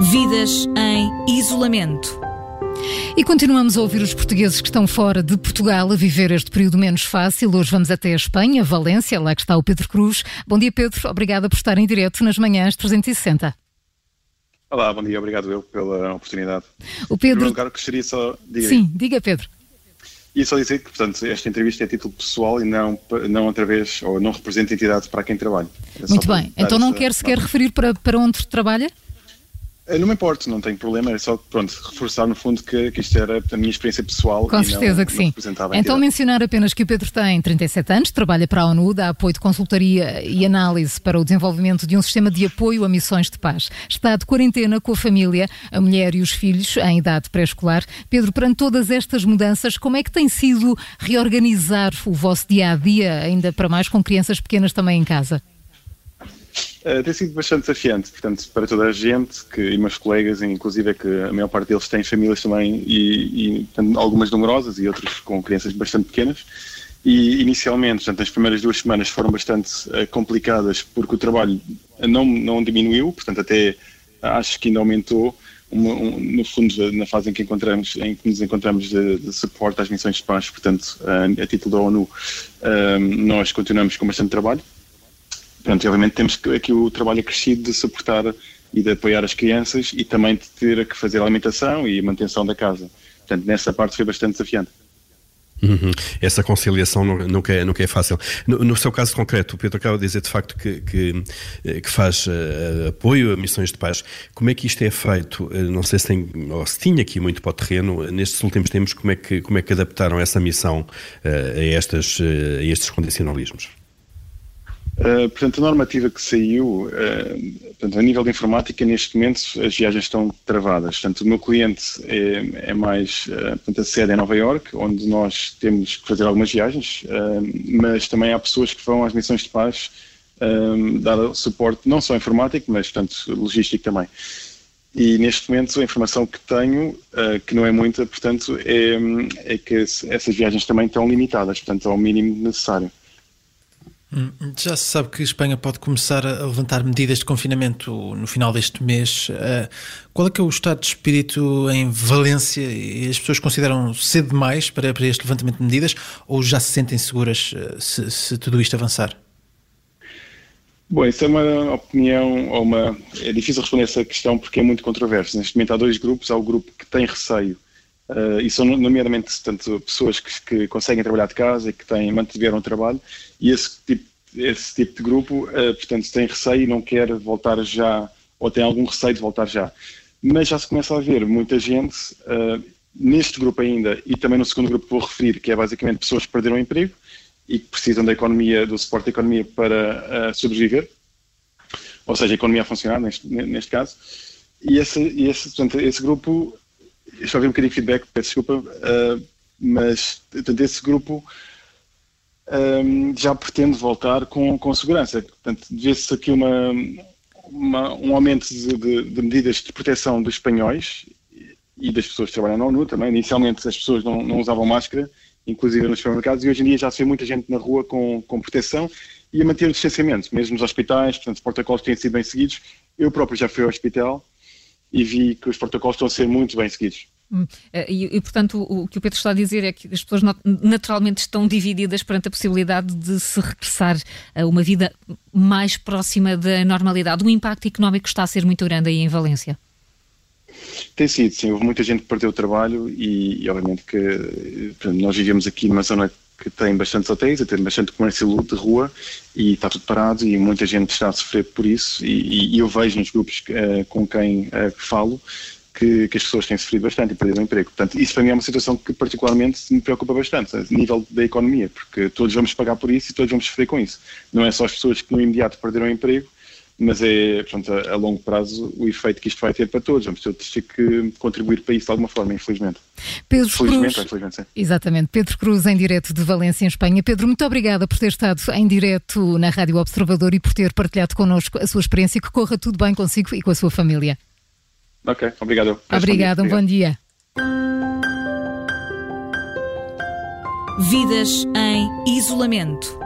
Vidas em isolamento. E continuamos a ouvir os portugueses que estão fora de Portugal a viver este período menos fácil. Hoje vamos até a Espanha, Valência, lá que está o Pedro Cruz. Bom dia, Pedro. Obrigada por estar em direto nas manhãs 360. Olá, bom dia. Obrigado eu pela oportunidade. O Pedro. Lugar, gostaria só de... Sim, diga, Pedro. E só dizer que, portanto, esta entrevista é a título pessoal e não, não através, ou não representa entidade para quem trabalha. É Muito bem. Então não quer sequer referir para, para onde trabalha? Não me importa, não tenho problema, é só pronto, reforçar no fundo que, que isto era a minha experiência pessoal. Com certeza não, que sim. Então mencionar apenas que o Pedro tem 37 anos, trabalha para a ONU, dá apoio de consultoria e análise para o desenvolvimento de um sistema de apoio a missões de paz. Está de quarentena com a família, a mulher e os filhos em idade pré-escolar. Pedro, perante todas estas mudanças, como é que tem sido reorganizar o vosso dia a dia, ainda para mais com crianças pequenas também em casa? Uh, tem sido bastante desafiante, portanto, para toda a gente que, e meus colegas, inclusive é que a maior parte deles têm famílias também, e, e portanto, algumas numerosas e outras com crianças bastante pequenas. E inicialmente, portanto, as primeiras duas semanas foram bastante uh, complicadas porque o trabalho não, não diminuiu, portanto, até acho que ainda aumentou. Um, um, no fundo, na fase em que, encontramos, em que nos encontramos de, de suporte às missões de paz, portanto, uh, a título da ONU, nós continuamos com bastante trabalho Pronto, obviamente temos aqui o trabalho acrescido de suportar e de apoiar as crianças e também de ter que fazer a alimentação e manutenção da casa. Portanto, nessa parte foi bastante desafiante. Uhum. Essa conciliação nunca é, nunca é fácil. No, no, seu caso concreto, o Pedro acaba de dizer de facto que, que, eh, que faz uh, apoio a missões de paz. Como é que isto é feito? Uh, não sei se tem, se tinha aqui muito para o terreno, nestes últimos tempos, como é que, como é que adaptaram essa missão uh, a, estas, a estes condicionalismos? Uh, portanto, a normativa que saiu, uh, portanto, a nível de informática, neste momento as viagens estão travadas. Portanto, o meu cliente é, é mais, uh, portanto, a sede é Nova York, onde nós temos que fazer algumas viagens, mas também há pessoas que vão às missões de paz dar suporte, não só informático, mas, portanto, logístico também. E neste momento a informação que tenho, que não é muita, portanto, é, é que essas viagens também estão limitadas, portanto, ao mínimo necessário. Já se sabe que a Espanha pode começar a levantar medidas de confinamento no final deste mês. Eh, qual é que é o estado de espírito em Valência? E as pessoas consideram cedo demais para, para este levantamento de medidas ou já se sentem seguras eh, se, se tudo isto avançar? Bom, isso é uma opinião, ou uma. É difícil responder essa questão porque é muito controverso. Neste momento há dois grupos. Há o grupo que tem receio, uh, e são nomeadamente tanto pessoas que, que, conseguem trabalhar de casa e que têm, mantiveram o trabalho, e esse tipo, esse tipo de grupo, uh, portanto, tem receio e não quer voltar já, ou tem algum receio de voltar já. Mas já se começa a ver muita gente, uh, neste grupo ainda, e também no segundo grupo que vou referir, que é basicamente pessoas que perderam o emprego e que precisam da economia, do suporte da economia para sobreviver, ou seja, a economia a funcionar, neste, neste caso. E esse, esse, portanto, esse grupo, já vi um bocadinho de feedback, peço desculpa, mas portanto, esse grupo um, já pretende voltar com, com segurança. Portanto, vê-se aqui uma, uma, um aumento de, de, de, medidas de proteção dos espanhóis e das pessoas que trabalham na ONU também. Inicialmente as pessoas não, não usavam máscara, inclusive nos supermercados, e hoje em dia já se vê muita gente na rua com, com proteção e a manter o distanciamento, mesmo nos hospitais, portanto, os protocolos têm sido bem seguidos. Eu próprio já fui ao hospital e vi que os protocolos estão a ser muito bem seguidos. Hum, eh, e, e, portanto, o, o, que o Pedro está a dizer é que as pessoas naturalmente estão divididas perante a possibilidade de se regressar a uma vida mais próxima da normalidade. O impacto económico está a ser muito grande aí em Valência. Tem sido, sim. Houve muita gente que perdeu o trabalho e, e obviamente, que nós vivemos aqui numa zona que tem bastantes hotéis, tem bastante comércio de rua e está tudo parado e muita gente está a sofrer por isso e, e eu vejo nos grupos uh, com quem uh, falo que, que, as pessoas têm sofrido bastante e perderam o emprego. Portanto, isso para mim é uma situação que particularmente me preocupa bastante, a nível da economia, porque todos vamos pagar por isso e todos vamos sofrer com isso. Não é só as pessoas que no imediato perderam o emprego, mas é, portanto, a, a, longo prazo o efeito que isto vai ter para todos. Vamos todos ter que contribuir para isso de alguma forma, infelizmente. Pedro Cruz, infelizmente, sim. Exatamente. Pedro Cruz, em direto de Valência, em Espanha. Pedro, muito obrigada por ter estado em direto na Rádio Observador e por ter partilhado connosco a sua experiência. Que corra tudo bem consigo e com a sua família. Ok, obrigado. Obrigado, um bom dia. Vidas em isolamento.